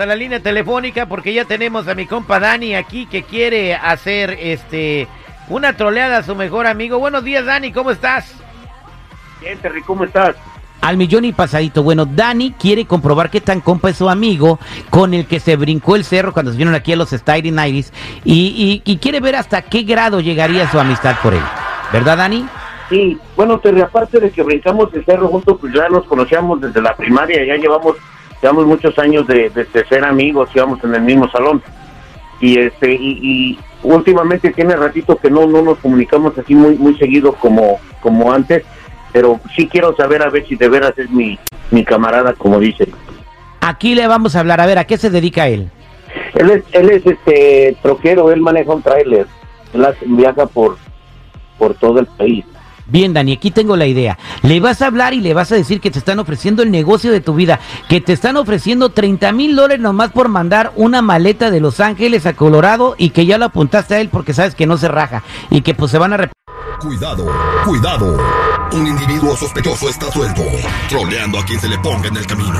a la línea telefónica porque ya tenemos a mi compa Dani aquí que quiere hacer este una troleada a su mejor amigo. Buenos días, Dani, ¿cómo estás? Bien, Terry, ¿cómo estás? Al millón y pasadito. Bueno, Dani quiere comprobar qué tan compa es su amigo con el que se brincó el cerro cuando se vinieron aquí a los Starry Nights y, y, y quiere ver hasta qué grado llegaría su amistad por él. ¿Verdad, Dani? Sí, bueno, Terry, aparte de que brincamos el cerro juntos, pues ya nos conocíamos desde la primaria, ya llevamos, llevamos muchos años de, de, de ser amigos, íbamos en el mismo salón. Y este, y, y, últimamente tiene ratito que no, no nos comunicamos así muy, muy seguido como, como antes, pero sí quiero saber a ver si de veras es mi, mi camarada, como dice. Aquí le vamos a hablar, a ver, ¿a qué se dedica él? Él es, él es este troquero, él maneja un tráiler, él hace- viaja por, por todo el país. Bien, Dani, aquí tengo la idea. Le vas a hablar y le vas a decir que te están ofreciendo el negocio de tu vida, que te están ofreciendo 30 mil dólares nomás por mandar una maleta de Los Ángeles a Colorado y que ya lo apuntaste a él porque sabes que no se raja y que pues se van a Cuidado, cuidado. Un individuo sospechoso está suelto, troleando a quien se le ponga en el camino.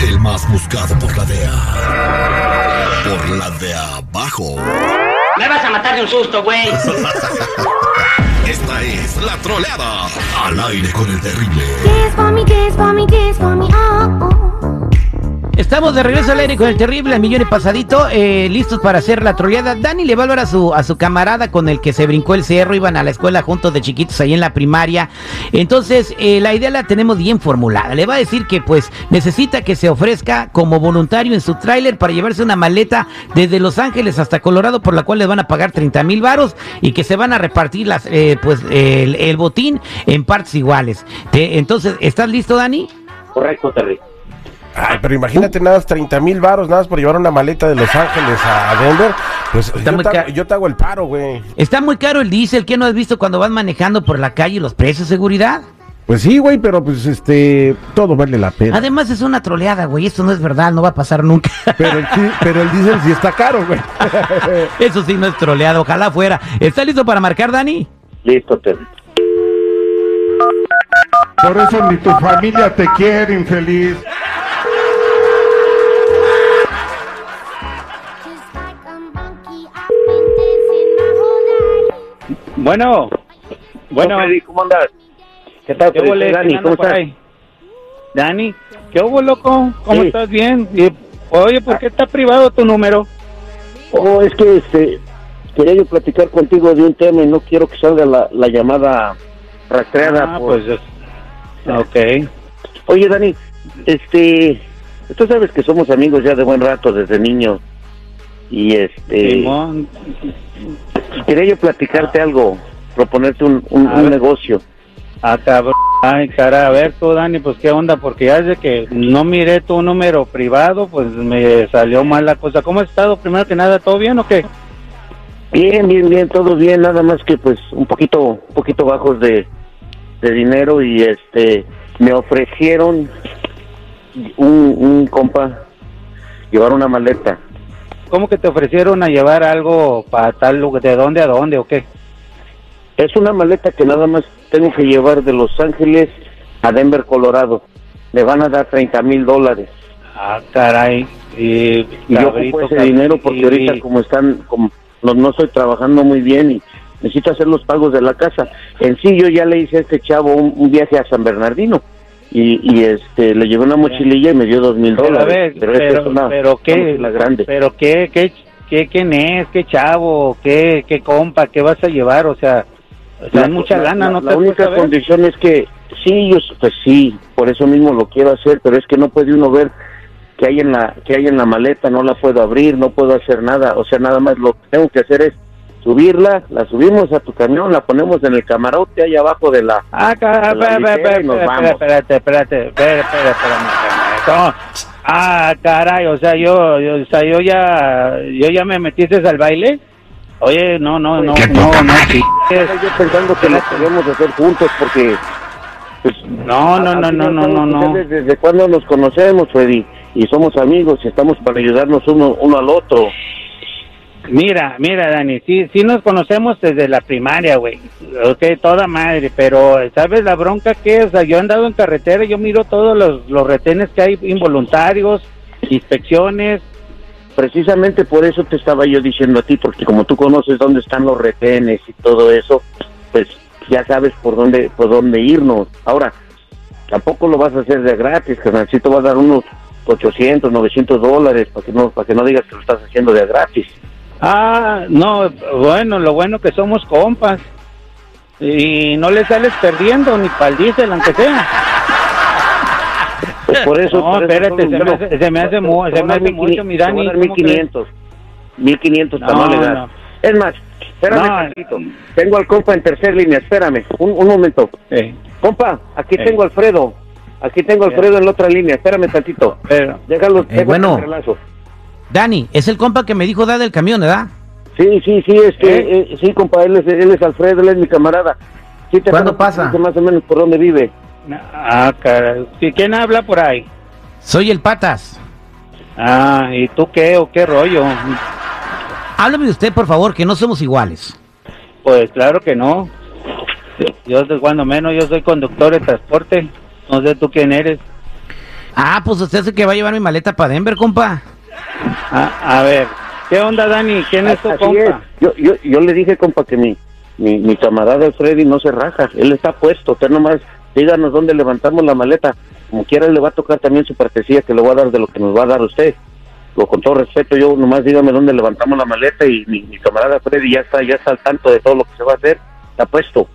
El más buscado por la DEA. Por la de abajo. Me vas a matar de un susto, güey. Esta es la troleada. Al aire con el terrible. Estamos de regreso al aire con el terrible y pasadito, eh, listos para hacer la troleada. Dani le va a hablar a su, a su camarada con el que se brincó el cerro, iban a la escuela juntos de chiquitos ahí en la primaria. Entonces, eh, la idea la tenemos bien formulada. Le va a decir que pues necesita que se ofrezca como voluntario en su tráiler para llevarse una maleta desde Los Ángeles hasta Colorado, por la cual le van a pagar 30 mil varos y que se van a repartir las, eh, pues, el, el botín en partes iguales. Te- entonces, ¿estás listo, Dani? Correcto, Terry. Ay, pero imagínate nada más 30 mil varos nada más por llevar una maleta de Los Ángeles a Denver. Pues Está yo muy te, hago- yo te hago el paro, güey. Está muy caro el diésel, ¿qué no has visto cuando vas manejando por la calle los precios de seguridad? Pues sí, güey, pero pues este, todo vale la pena. Además es una troleada, güey, esto no es verdad, no va a pasar nunca. Pero el, sí- pero el diésel sí está caro, güey. Eso sí no es troleada, ojalá fuera. ¿Está listo para marcar, Dani? Listo, Terry. Por eso ni tu familia te quiere, infeliz. Bueno, bueno, Freddy, ¿cómo andas? ¿Qué tal, ¿qué Freddy? hubo, Dani, ¿Quién anda ¿cómo estás? ahí? Dani, ¿qué hubo, loco? ¿Cómo Sí. estás? Bien. Y, oye, ¿por qué está privado tu número? Oh, es que este, quería yo platicar contigo de un tema y no quiero que salga la, la llamada rastreada. Ah, por- pues, es- ok. Oye, Dani, este, tú sabes que somos amigos ya de buen rato desde niños y este, Simón, quería yo platicarte algo, proponerte un, un, negocio. ah, cabrón. Ay, cara, a ver tú, Dani, pues qué onda, porque ya desde que no miré tu número privado, pues me salió mal la cosa. ¿Cómo has estado? Primero que nada, ¿todo bien o qué? Bien, bien, bien, todo bien, nada más que pues un poquito, un poquito bajos de, de dinero y este, me ofrecieron un, un compa llevar una maleta. ¿Cómo que te ofrecieron a llevar algo para tal lugar? ¿De dónde a dónde o qué? Es una maleta que nada más tengo que llevar de Los Ángeles a Denver, Colorado. Me van a dar 30 mil dólares. Ah, caray. Y, Y yo ocupo ese cabrito, dinero porque y- ahorita como están, como no, no estoy trabajando muy bien y necesito hacer los pagos de la casa. En sí yo ya le hice a este chavo un, un viaje a San Bernardino y, y este le llevé una mochililla y me dio dos mil dólares. Pero, pero, es una, pero qué, la grande. pero qué, qué, qué, quién es, qué chavo, qué, qué compa, qué vas a llevar, o sea, o sea, La- mucha la- lana, la- ¿no La te única condición es que sí, yo pues sí, por eso mismo lo quiero hacer, pero es que no puede uno ver que hay en la que hay en la maleta, no la puedo abrir, no puedo hacer nada, o sea, nada más lo que tengo que hacer es subirla, la subimos a tu camión, la ponemos en el camarote ahí abajo de la Ah, espérate, espérate, espérate, espérate. Ah, caray, o sea, yo, yo, o sea, yo ya, yo ya me metiste al baile. Oye, no, no, no, no, no, yo pensando que lo podíamos hacer juntos porque pues, No, no, no, no, no, no, no. Desde, desde cuándo nos conocemos, Freddy, y somos amigos y estamos para ayudarnos uno uno al otro. Mira, mira, Dani, sí, sí nos conocemos desde la primaria, güey. Ok, toda madre, pero ¿sabes la bronca que es? Yo he andado en carretera yo miro todos los, los retenes que hay involuntarios, inspecciones. Precisamente por eso te estaba yo diciendo a ti, porque como tú conoces dónde están los retenes y todo eso, pues ya sabes por dónde por dónde irnos. Ahora, tampoco lo vas a hacer de gratis, te vas a dar unos 800, 900 dólares para que no para que no digas que lo estás haciendo de gratis. Ah, no, bueno, lo bueno que somos compas. Y no le sales perdiendo ni pa'l diésel, aunque sea. Pues por eso. No, por eso espérate, se me hace- se me hace mu- se me hace 1500, mucho, mi Dani, dar ¿cómo crees? 1500. 1500 para No, no, le dar. no. Es más, espérame No, tantito. Tengo al compa en tercer línea, espérame. Un, un momento. Sí, Compa, aquí Eh. tengo a Alfredo. Aquí tengo a Alfredo en la otra línea. Espérame tantito. pero Déjalo, Eh, déjalo bueno. Dani, es el compa que me dijo da del camión, ¿verdad? Sí, sí, sí, es que, ¿Eh? eh, sí, compa, él es, él es Alfredo, él es mi camarada. Sí te ¿Cuándo pasa? Más o menos por dónde vive. Ah, caray. ¿Sí, ¿Quién habla por ahí? Soy el Patas. Ah, ¿y tú qué o qué rollo? Háblame de usted, por favor, que no somos iguales. Pues claro que no. Yo, cuando menos, yo soy conductor de transporte. No sé tú quién eres. Ah, pues usted es el que va a llevar mi maleta para Denver, compa. Ah, a ver, ¿qué onda, Dani? ¿Quién es tu Así compa? es. Yo, yo, yo le dije, compa, que mi, mi, mi camarada Freddy no se raja. Él está puesto. Usted nomás díganos dónde levantamos la maleta. Como quiera, le va a tocar también su partecilla que le voy a dar de lo que nos va a dar usted. Lo, con todo respeto, yo nomás dígame dónde levantamos la maleta y mi, mi camarada Freddy ya está, ya está al tanto de todo lo que se va a hacer. Está puesto.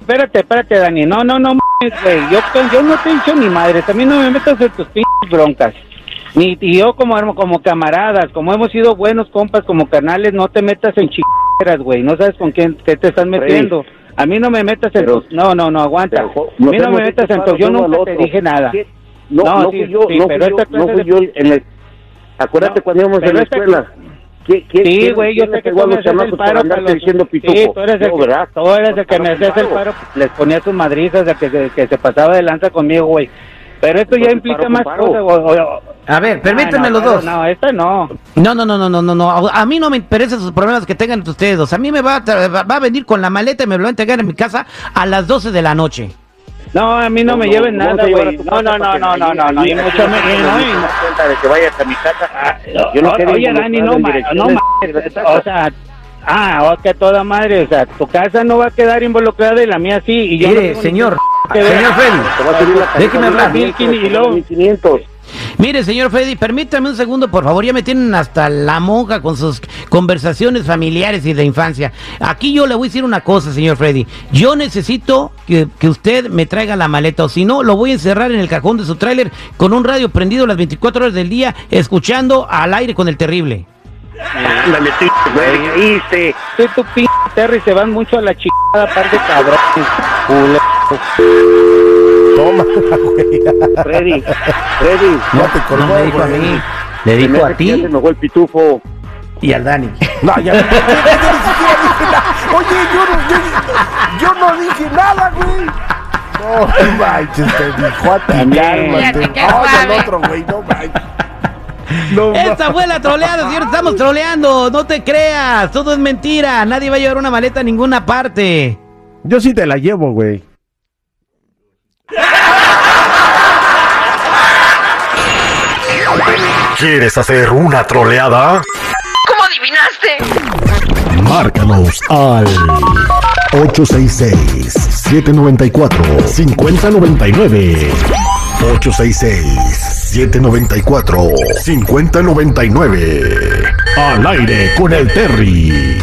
Espérate, espérate, Dani. No, no, no, güey. Yo, yo no te he dicho ni madre. También no me metas en tus pinches broncas. Ni y yo como, como camaradas, como hemos sido buenos compas, como canales, no te metas en chiqueras, güey. No sabes con quién qué te estás metiendo. A mí no me metas en Pero-. No, no, no, aguanta. Pero, A mí no me metas en Yo nunca te dije nada. ¿Qué? No, No, no, sí, fui yo, sí, no pero yo, esta no fui de- yo en el... Acuérdate cuando íbamos en la esta- escuela. ¿Qué, qué, Sí, güey, yo sé que tú me haces el paro para los- diciendo pituco? Sí, tú eres el, No, que, ¿verdad? tú eres el que me hacías el paro. les ponía sus madrizas de que, que se pasaba de lanza conmigo, güey. Pero esto ya implica paro más cosas, güey. o- o- A ver, permítanme Ah, no, los dos. No, esta no. No, no, no, no, no, no, no. A mí no me interesan sus problemas que tengan ustedes dos. A mí me va a, tra- va a venir con la maleta y me lo va a entregar en mi casa a las 12 de la noche. No, a mí no, No, me no, lleven nada, güey. No, no, no, no, no, no, no, y no mucho menos. y- cuenta de que vayas a mi casa. Ah, Yo no Oye, Dani, no, no o sea, ah, o que toda madre, o sea, tu casa no va a quedar involucrada y la mía sí, y yo Mire, señor, que ver. señor Freddy, la déjeme hablar. 1500, Y luego- 1500. Mire, señor Freddy, permítame un segundo, por favor. Ya me tienen hasta la monja con sus conversaciones familiares y de infancia. Aquí yo le voy a decir una cosa, señor Freddy. Yo necesito que, que usted me traiga la maleta, o si no, lo voy a encerrar en el cajón de su tráiler con un radio prendido las 24 horas del día, escuchando al aire con el terrible. Ándale, sí, güey, caíste. Sí, tu pinche Terry se van mucho a la chingada par de cabrones. Toma, güey. Freddy, Freddy. Ya te colgó, no me dijo a mí, le me dijo a ya se ti enojó el pitufo. y al Dani. No, ya, ya- ya ni siquiera dije nada. Oye, yo no, yo, yo no dije nada, güey. No, no manches, te dijo a ti, cálmate. Ay, el otro, güey, no manches. No, Esta fue la troleada, señor. Estamos troleando. No te creas. Todo es mentira. Nadie va a llevar una maleta a ninguna parte. Yo sí te la llevo, güey. ¿Quieres hacer una troleada? ¿Cómo adivinaste? Márcanos al 866-794-5099. 866-794-5099. Al aire con el Terry.